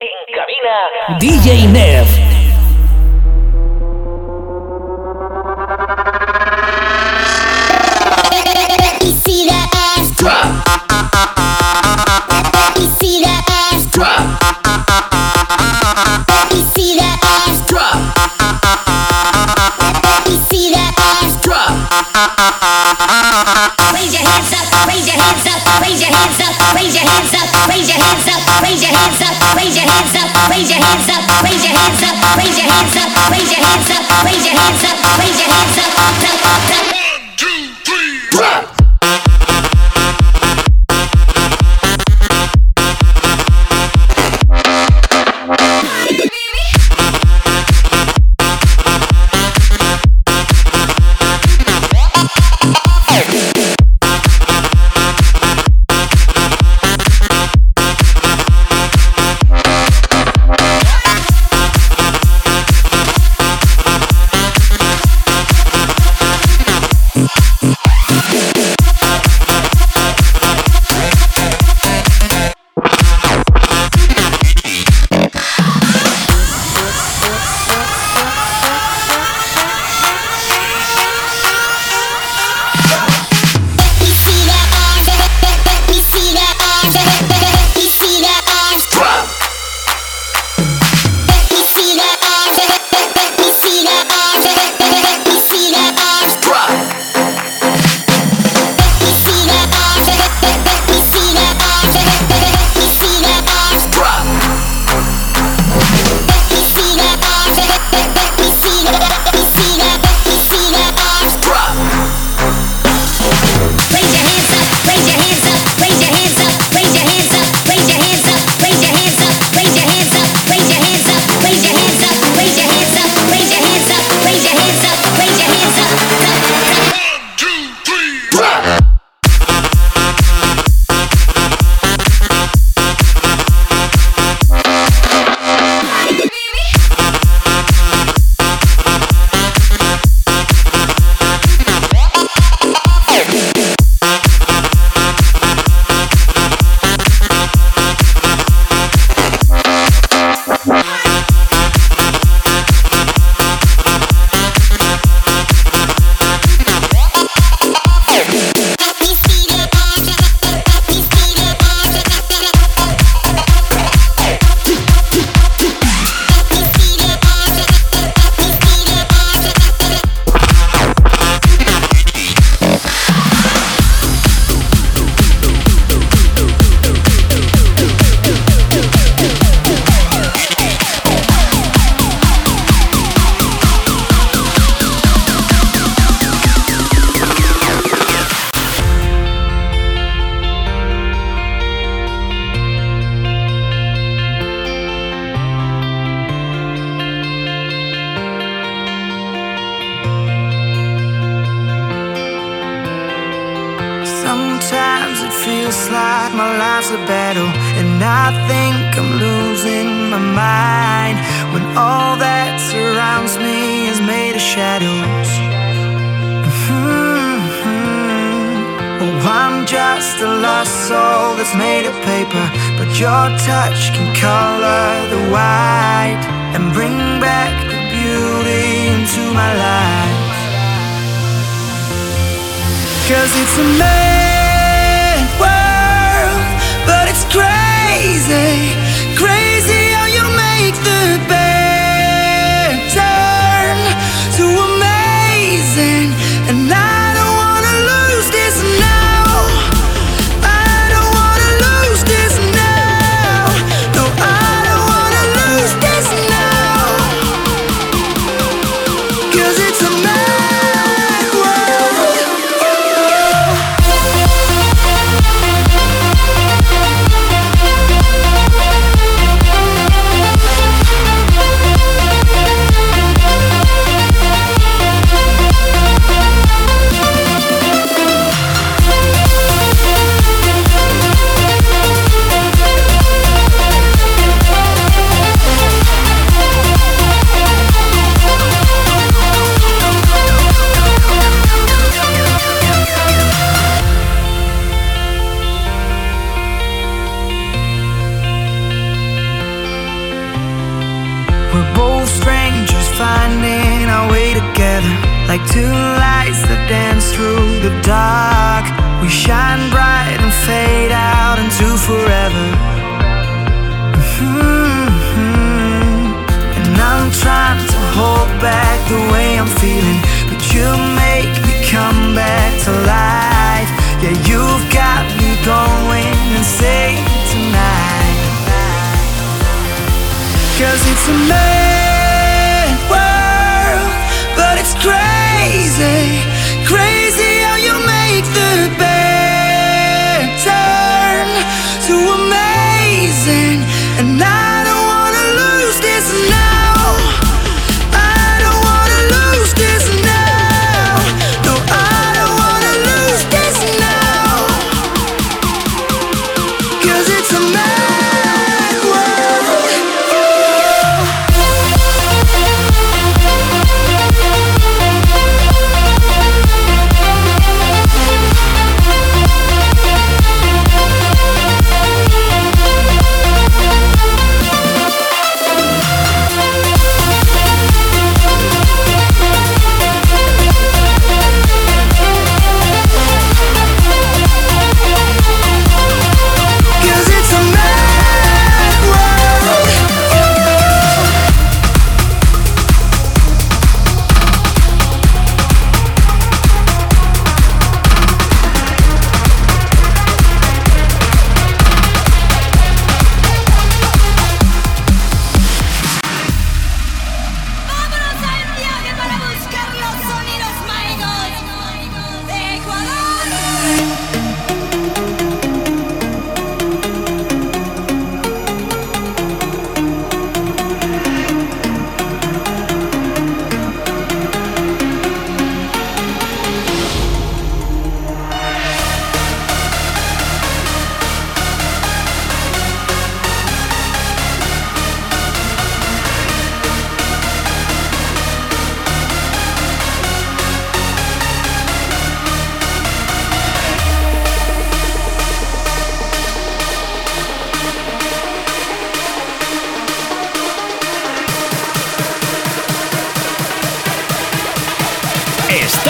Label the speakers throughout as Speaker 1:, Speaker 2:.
Speaker 1: En cabina, DJ Nev.
Speaker 2: Ah. raise your hands up, raise your hands up, raise your hands up, raise your hands up, raise your hands up, raise your hands up, raise your hands up, raise
Speaker 1: your hands up, raise your hands up, up, up, up.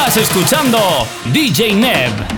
Speaker 3: Estás escuchando DJ Neb.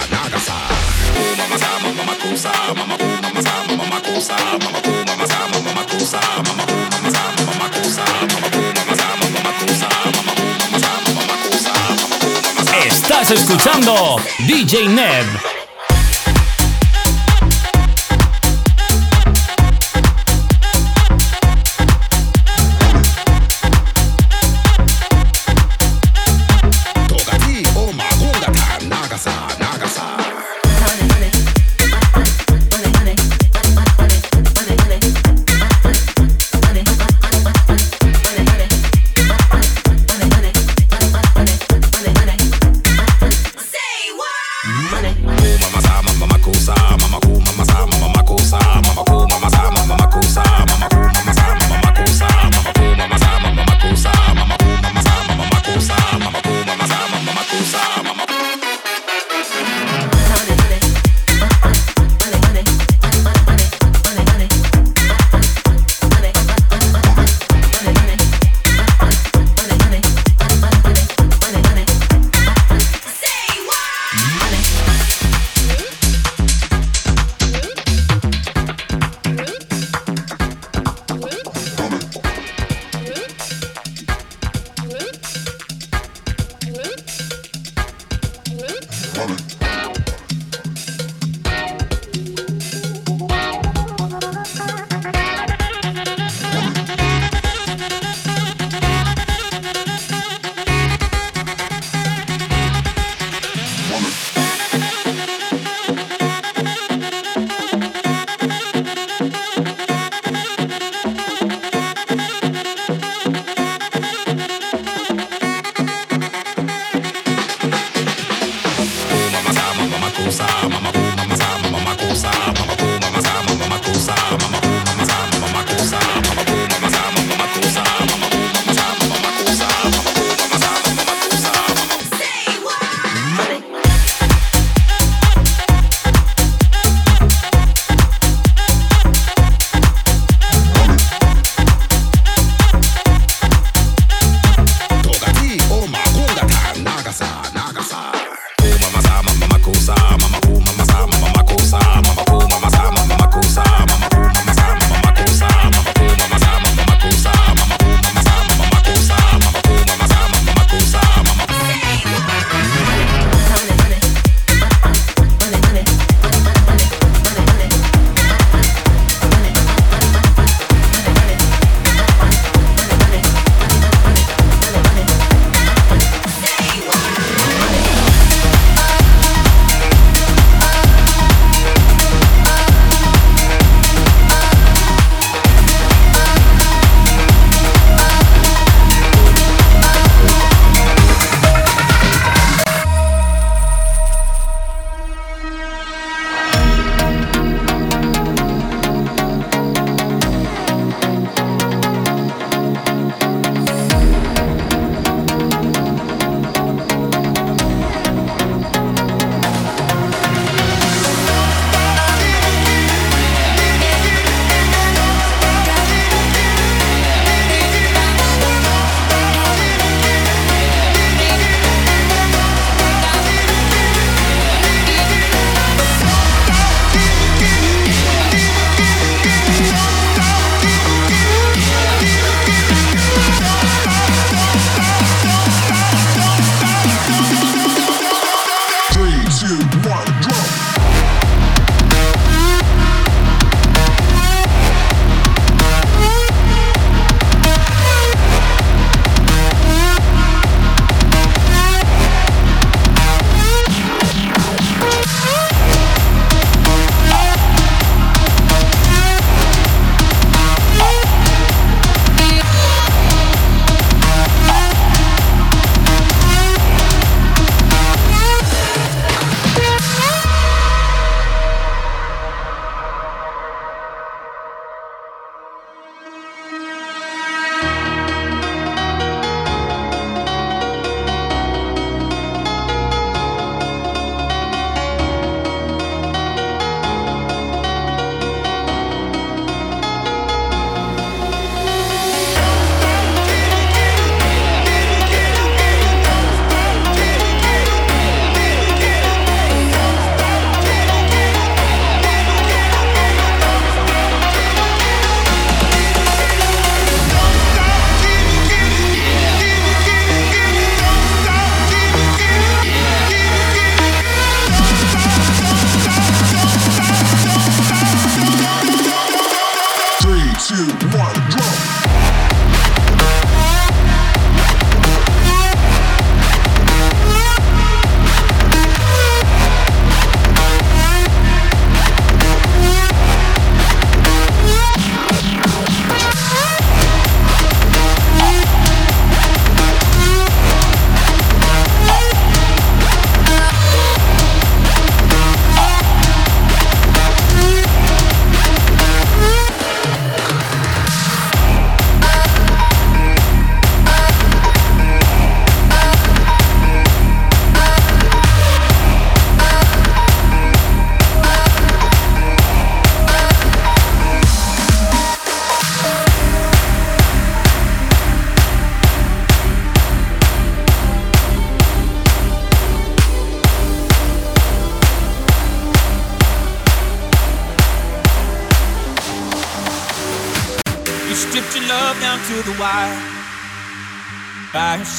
Speaker 4: Estás
Speaker 5: escuchando DJ Neb.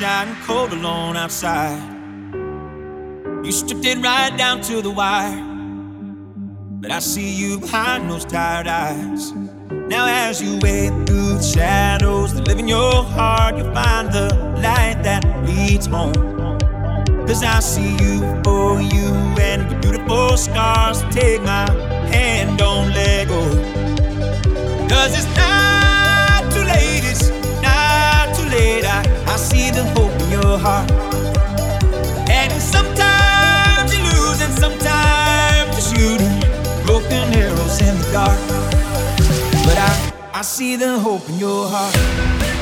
Speaker 2: Shining cold alone outside. You stripped it right down to the wire. But I see you behind those tired eyes. Now, as you wade through the shadows that live in your heart, you'll find the light that leads home. Cause I see you for you and your beautiful scars. Take my hand, don't your heart. And sometimes you lose, and sometimes you're shooting broken arrows in the dark. But I, I see the hope in your heart.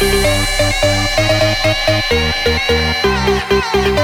Speaker 6: Know how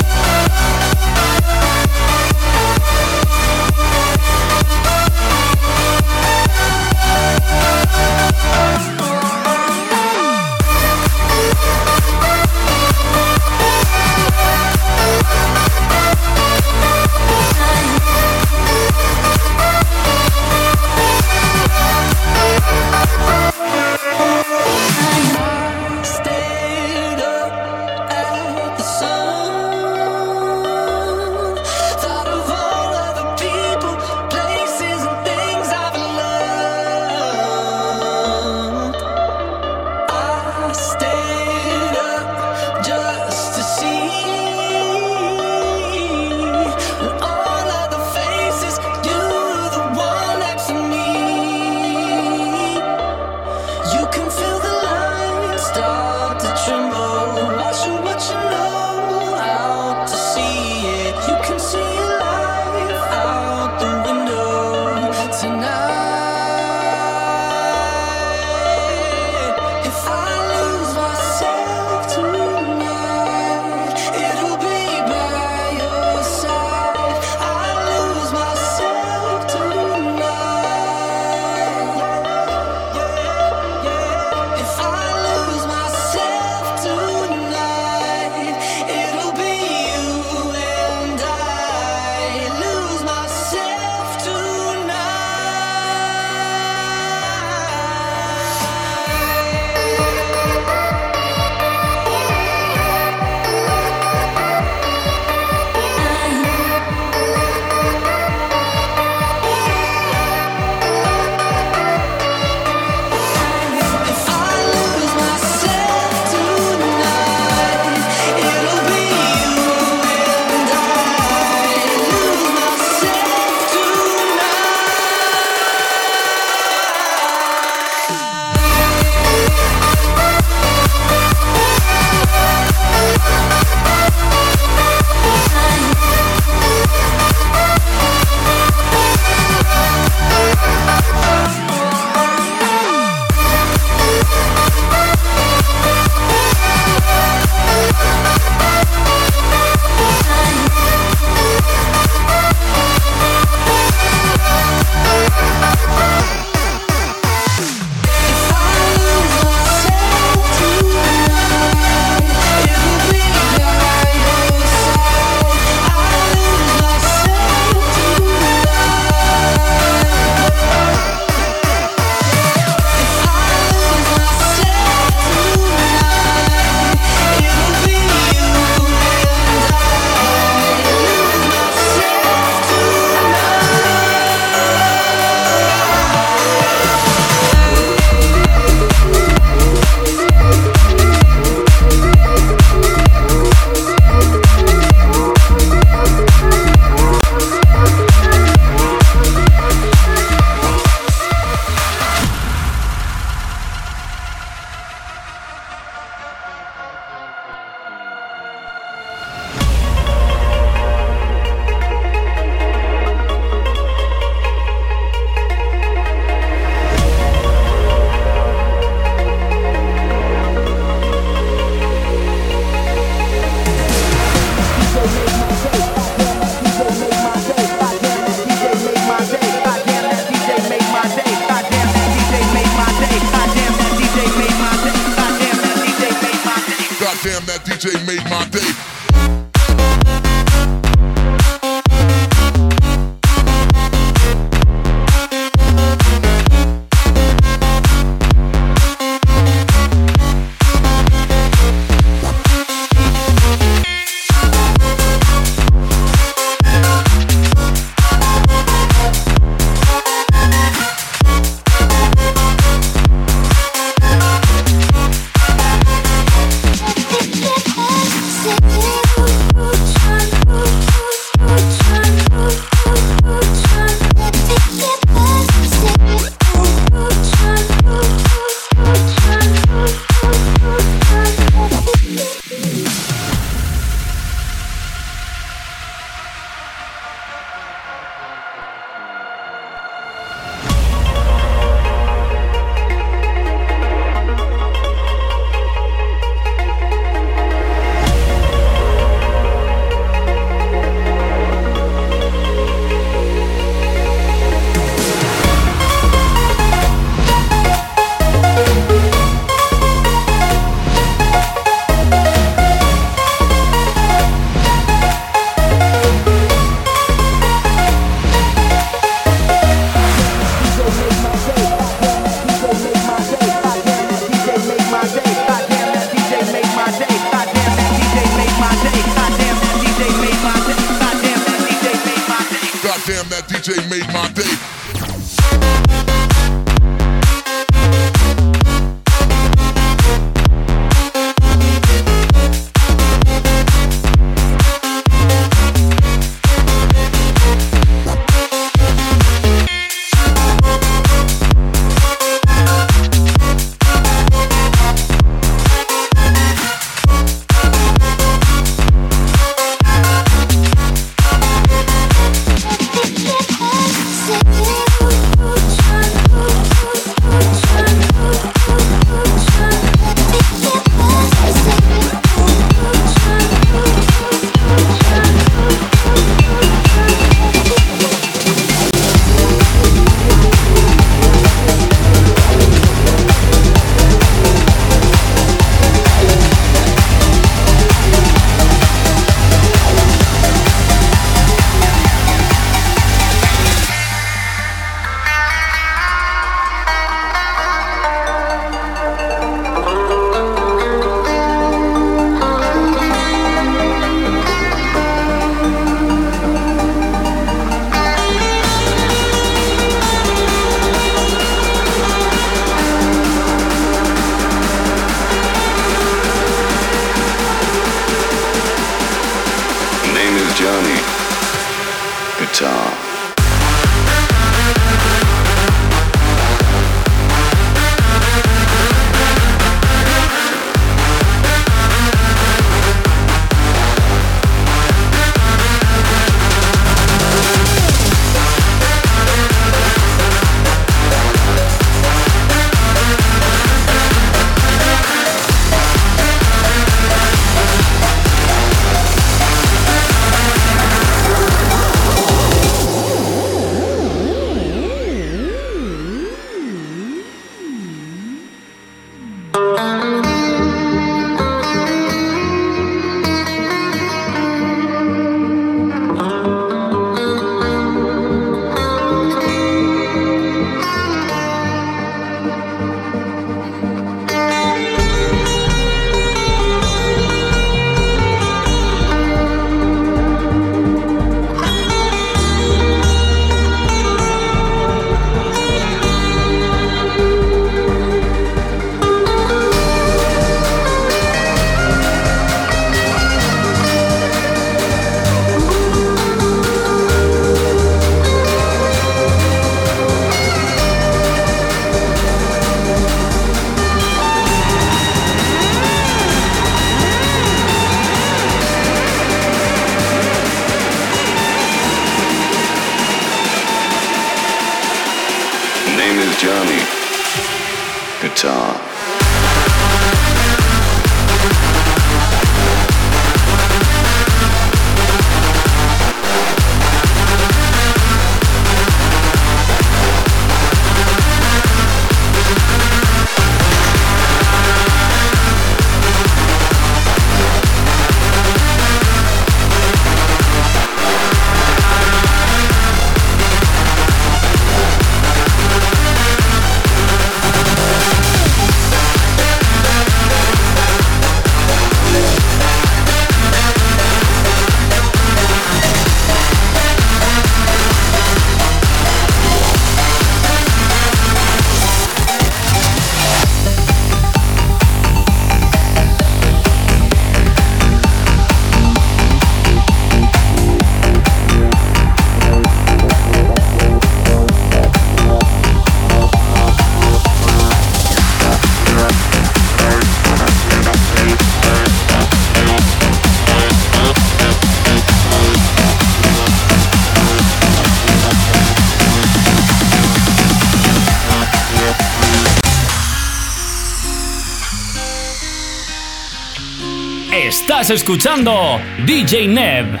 Speaker 3: Estás escuchando DJ Nev.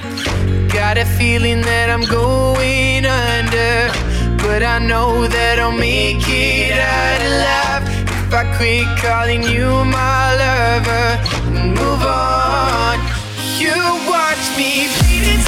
Speaker 7: Got a feeling that I'm going under, but I know that I'll make it out alive if I quit calling you my lover move on. You watch me bleed